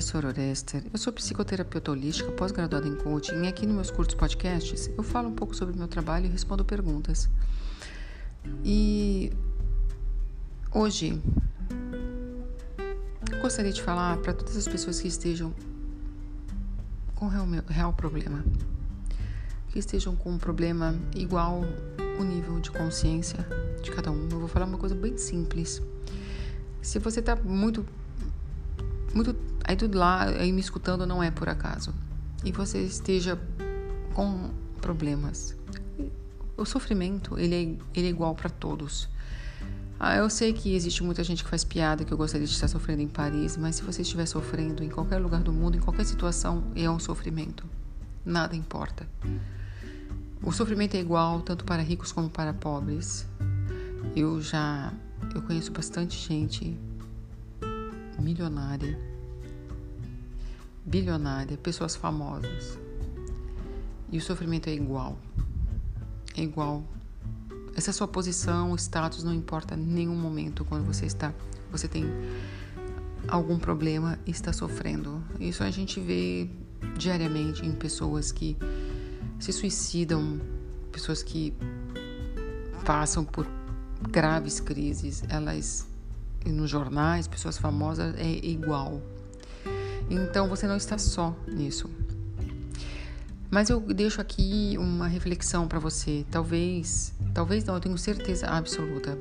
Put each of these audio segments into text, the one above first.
dia, sou. Eu sou psicoterapeuta holística, pós-graduada em coaching, e aqui nos meus curtos podcasts eu falo um pouco sobre o meu trabalho e respondo perguntas. E hoje gostaria de falar para todas as pessoas que estejam com real, real problema, que estejam com um problema igual o nível de consciência de cada um. Eu vou falar uma coisa bem simples. Se você está muito muito aí tudo lá aí me escutando não é por acaso. E você esteja com problemas. O sofrimento ele é, ele é igual para todos. Ah, eu sei que existe muita gente que faz piada que eu gostaria de estar sofrendo em Paris mas se você estiver sofrendo em qualquer lugar do mundo em qualquer situação é um sofrimento. Nada importa. O sofrimento é igual tanto para ricos como para pobres. Eu já eu conheço bastante gente milionária, bilionária, pessoas famosas. E o sofrimento é igual. É igual. Essa sua posição, status não importa em nenhum momento quando você está, você tem algum problema e está sofrendo. Isso a gente vê diariamente em pessoas que se suicidam, pessoas que passam por graves crises, elas nos jornais, pessoas famosas, é igual. Então você não está só nisso. Mas eu deixo aqui uma reflexão para você. Talvez, talvez não, eu tenho certeza absoluta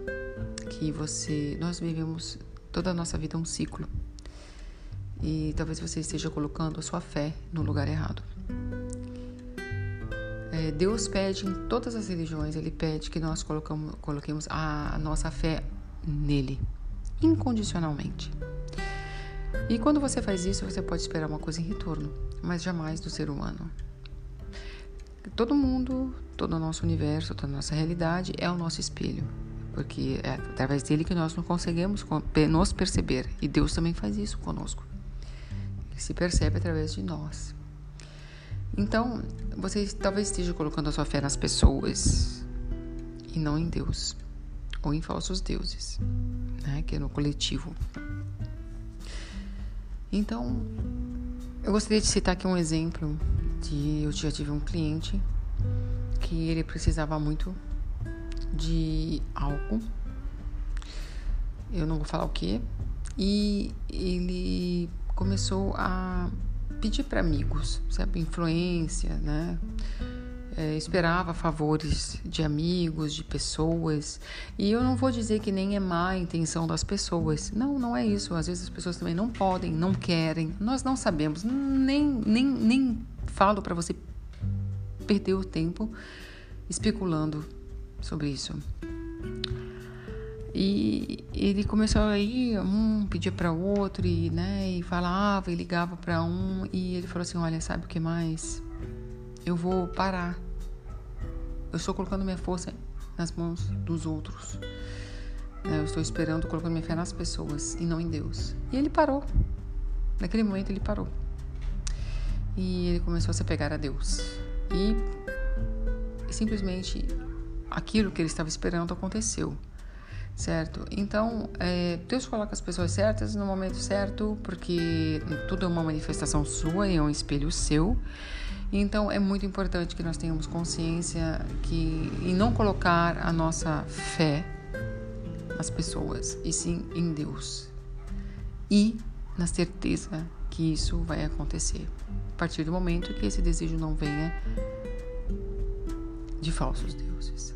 que você, nós vivemos toda a nossa vida um ciclo. E talvez você esteja colocando a sua fé no lugar errado. É, Deus pede em todas as religiões, Ele pede que nós colocamos, coloquemos a nossa fé nele incondicionalmente. E quando você faz isso, você pode esperar uma coisa em retorno, mas jamais do ser humano. Todo mundo, todo o nosso universo, toda a nossa realidade é o nosso espelho, porque é através dele que nós não conseguimos nos perceber, e Deus também faz isso conosco. Ele se percebe através de nós. Então, você talvez esteja colocando a sua fé nas pessoas e não em Deus ou em falsos deuses, né, que é no coletivo. Então, eu gostaria de citar aqui um exemplo de eu já tive um cliente que ele precisava muito de algo. Eu não vou falar o que. E ele começou a pedir para amigos, sabe, influência, né? É, esperava favores de amigos, de pessoas. E eu não vou dizer que nem é má a intenção das pessoas. Não, não é isso. Às vezes as pessoas também não podem, não querem. Nós não sabemos. Nem, nem, nem falo para você perder o tempo especulando sobre isso. E ele começou a ir, um pedia para outro, e, né, e falava e ligava para um, e ele falou assim: Olha, sabe o que mais? Eu vou parar eu estou colocando minha força nas mãos dos outros. Né? Eu estou esperando, colocando minha fé nas pessoas e não em Deus. E ele parou. Naquele momento ele parou. E ele começou a se pegar a Deus. E simplesmente aquilo que ele estava esperando aconteceu. Certo? Então, é, Deus coloca as pessoas certas no momento certo, porque tudo é uma manifestação sua e é um espelho seu. Então é muito importante que nós tenhamos consciência que em não colocar a nossa fé nas pessoas, e sim em Deus. E na certeza que isso vai acontecer. A partir do momento que esse desejo não venha de falsos deuses,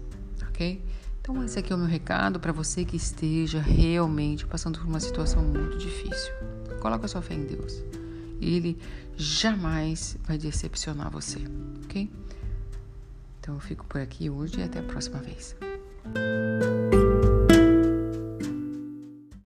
ok? Então esse aqui é o meu recado para você que esteja realmente passando por uma situação muito difícil. Coloca sua fé em Deus ele jamais vai decepcionar você, ok? Então eu fico por aqui hoje e até a próxima vez.